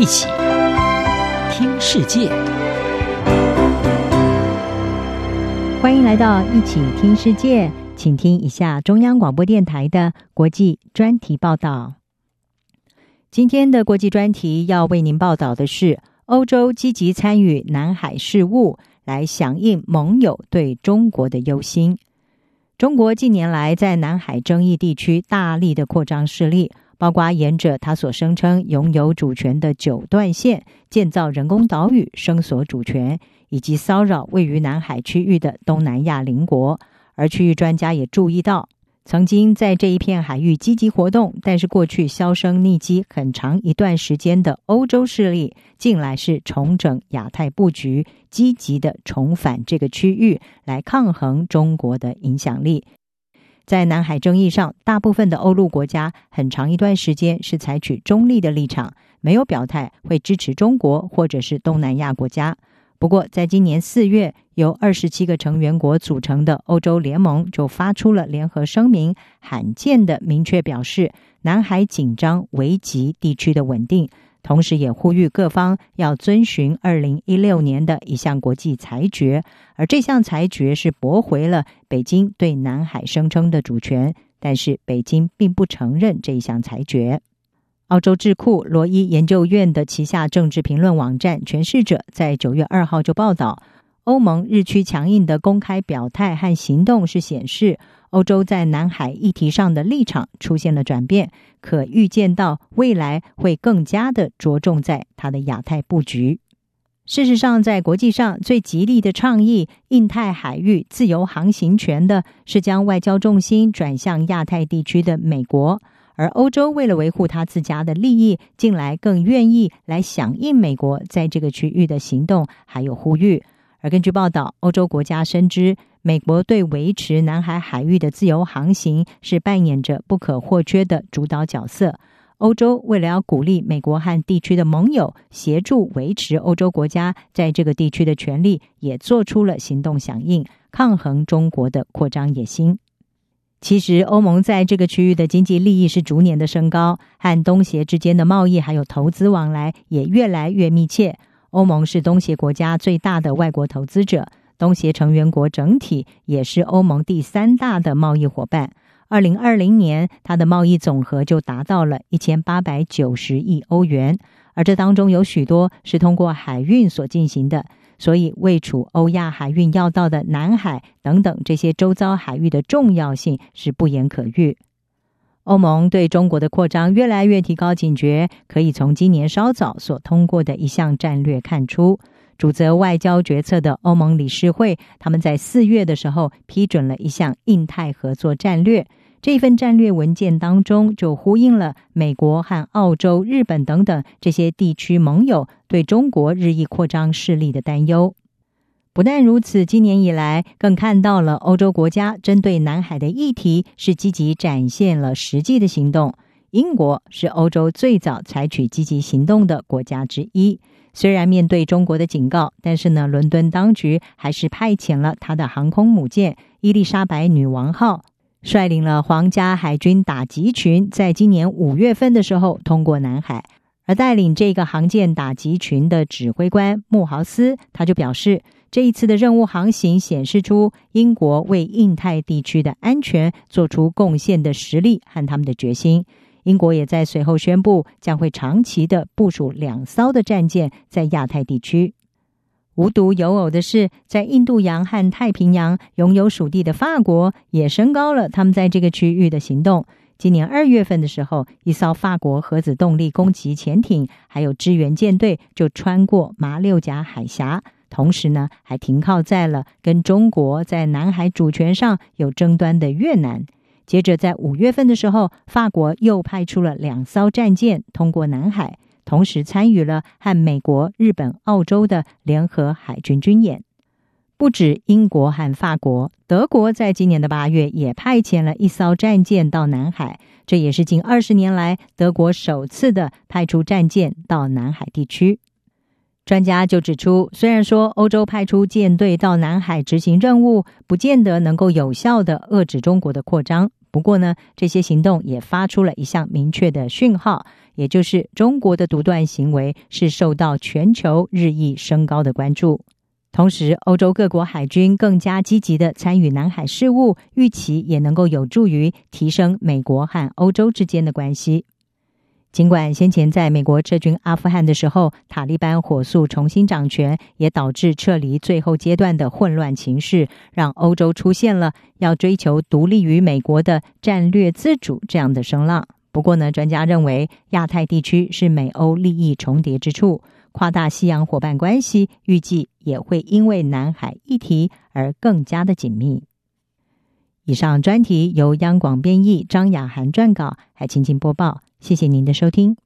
一起听世界，欢迎来到一起听世界，请听一下中央广播电台的国际专题报道。今天的国际专题要为您报道的是，欧洲积极参与南海事务，来响应盟友对中国的忧心。中国近年来在南海争议地区大力的扩张势力，包括沿着他所声称拥有主权的九段线建造人工岛屿，声索主权，以及骚扰位于南海区域的东南亚邻国。而区域专家也注意到，曾经在这一片海域积极活动，但是过去销声匿迹很长一段时间的欧洲势力，近来是重整亚太布局，积极的重返这个区域来抗衡中国的影响力。在南海争议上，大部分的欧陆国家很长一段时间是采取中立的立场，没有表态会支持中国或者是东南亚国家。不过，在今年四月，由二十七个成员国组成的欧洲联盟就发出了联合声明，罕见的明确表示南海紧张危及地区的稳定，同时也呼吁各方要遵循二零一六年的一项国际裁决，而这项裁决是驳回了北京对南海声称的主权，但是北京并不承认这一项裁决。澳洲智库罗伊研究院的旗下政治评论网站《诠释者》在九月二号就报道，欧盟日趋强硬的公开表态和行动是显示，欧洲在南海议题上的立场出现了转变，可预见到未来会更加的着重在它的亚太布局。事实上，在国际上最极力的倡议印太海域自由航行权的是将外交重心转向亚太地区的美国。而欧洲为了维护他自家的利益，近来更愿意来响应美国在这个区域的行动，还有呼吁。而根据报道，欧洲国家深知美国对维持南海海域的自由航行是扮演着不可或缺的主导角色。欧洲为了要鼓励美国和地区的盟友协助维持欧洲国家在这个地区的权利，也做出了行动响应，抗衡中国的扩张野心。其实，欧盟在这个区域的经济利益是逐年的升高，和东协之间的贸易还有投资往来也越来越密切。欧盟是东协国家最大的外国投资者，东协成员国整体也是欧盟第三大的贸易伙伴。二零二零年，它的贸易总和就达到了一千八百九十亿欧元，而这当中有许多是通过海运所进行的。所以，位处欧亚海运要道的南海等等这些周遭海域的重要性是不言可喻。欧盟对中国的扩张越来越提高警觉，可以从今年稍早所通过的一项战略看出。主责外交决策的欧盟理事会，他们在四月的时候批准了一项印太合作战略。这份战略文件当中就呼应了美国和澳洲、日本等等这些地区盟友对中国日益扩张势力的担忧。不但如此，今年以来更看到了欧洲国家针对南海的议题是积极展现了实际的行动。英国是欧洲最早采取积极行动的国家之一。虽然面对中国的警告，但是呢，伦敦当局还是派遣了他的航空母舰伊丽莎白女王号。率领了皇家海军打击群，在今年五月份的时候通过南海，而带领这个航舰打击群的指挥官穆豪斯，他就表示，这一次的任务航行显示出英国为印太地区的安全做出贡献的实力和他们的决心。英国也在随后宣布，将会长期的部署两艘的战舰在亚太地区。无独有偶的是，在印度洋和太平洋拥有属地的法国也升高了他们在这个区域的行动。今年二月份的时候，一艘法国核子动力攻击潜艇还有支援舰队就穿过马六甲海峡，同时呢，还停靠在了跟中国在南海主权上有争端的越南。接着在五月份的时候，法国又派出了两艘战舰通过南海。同时参与了和美国、日本、澳洲的联合海军军演，不止英国和法国，德国在今年的八月也派遣了一艘战舰到南海，这也是近二十年来德国首次的派出战舰到南海地区。专家就指出，虽然说欧洲派出舰队到南海执行任务，不见得能够有效地遏制中国的扩张。不过呢，这些行动也发出了一项明确的讯号，也就是中国的独断行为，是受到全球日益升高的关注。同时，欧洲各国海军更加积极地参与南海事务，预期也能够有助于提升美国和欧洲之间的关系。尽管先前在美国撤军阿富汗的时候，塔利班火速重新掌权，也导致撤离最后阶段的混乱情势，让欧洲出现了要追求独立于美国的战略自主这样的声浪。不过呢，专家认为亚太地区是美欧利益重叠之处，跨大西洋伙伴关系预计也会因为南海议题而更加的紧密。以上专题由央广编译张雅涵撰稿，还请进播报。谢谢您的收听。